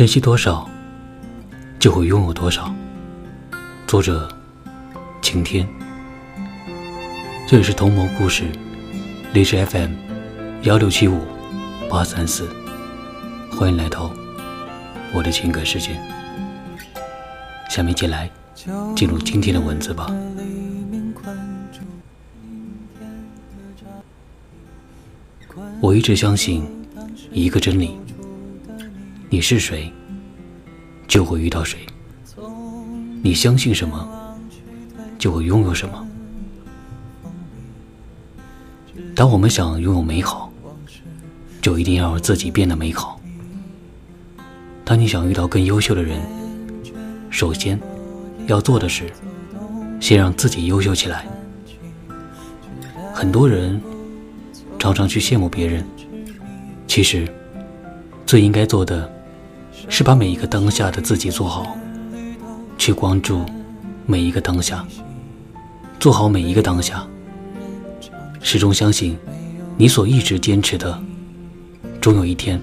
珍惜多少，就会拥有多少。作者：晴天。这里是同谋故事，励志 FM，幺六七五八三四。欢迎来到我的情感世界。下面进来进入今天的文字吧。我一直相信一个真理。你是谁，就会遇到谁。你相信什么，就会拥有什么。当我们想拥有美好，就一定要让自己变得美好。当你想遇到更优秀的人，首先要做的是，先让自己优秀起来。很多人常常去羡慕别人，其实最应该做的。是把每一个当下的自己做好，去关注每一个当下，做好每一个当下。始终相信，你所一直坚持的，终有一天，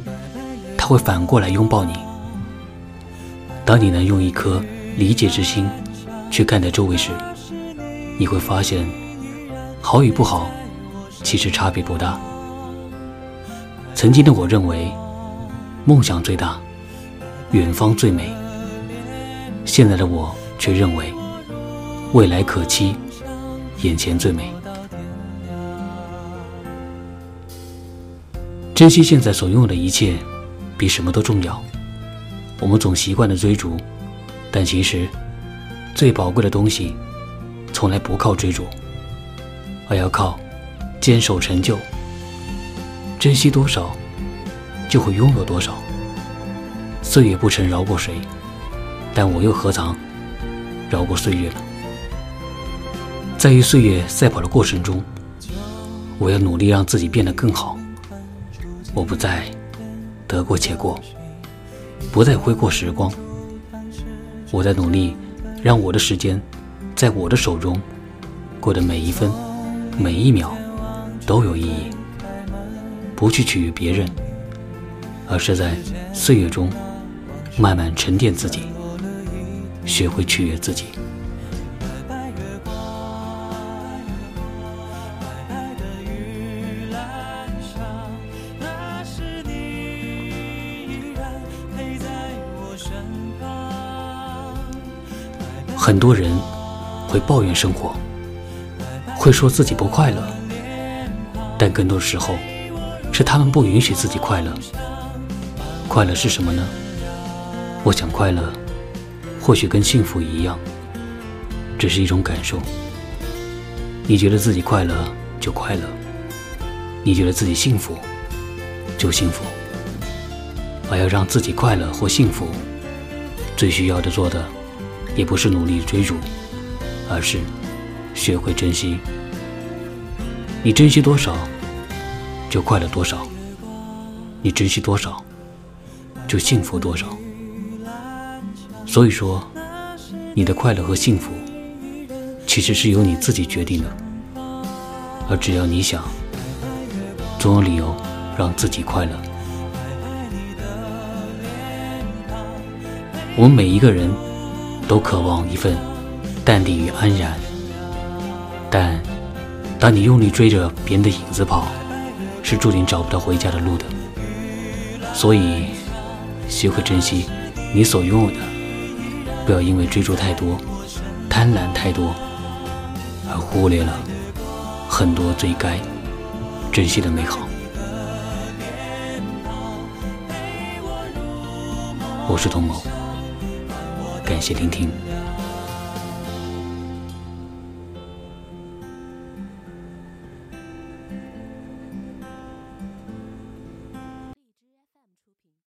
他会反过来拥抱你。当你能用一颗理解之心去看待周围时，你会发现，好与不好，其实差别不大。曾经的我认为，梦想最大。远方最美，现在的我却认为未来可期，眼前最美。珍惜现在所拥有的一切，比什么都重要。我们总习惯的追逐，但其实最宝贵的东西，从来不靠追逐，而要靠坚守成就。珍惜多少，就会拥有多少。岁月不曾饶过谁，但我又何尝饶过岁月呢？在与岁月赛跑的过程中，我要努力让自己变得更好。我不再得过且过，不再挥霍时光。我在努力让我的时间在我的手中过的每一分每一秒都有意义。不去取悦别人，而是在岁月中。慢慢沉淀自己，学会取悦自己。很多人会抱怨生活，会说自己不快乐，但更多时候是他们不允许自己快乐。快乐是什么呢？我想快乐，或许跟幸福一样，只是一种感受。你觉得自己快乐就快乐，你觉得自己幸福就幸福。而要让自己快乐或幸福，最需要的做的，也不是努力追逐，而是学会珍惜。你珍惜多少，就快乐多少；你珍惜多少，就幸福多少。所以说，你的快乐和幸福，其实是由你自己决定的。而只要你想，总有理由让自己快乐。我们每一个人都渴望一份淡定与安然，但当你用力追着别人的影子跑，是注定找不到回家的路的。所以，学会珍惜你所拥有的。不要因为追逐太多、贪婪太多，而忽略了很多最该珍惜的美好。我是童某，感谢聆听。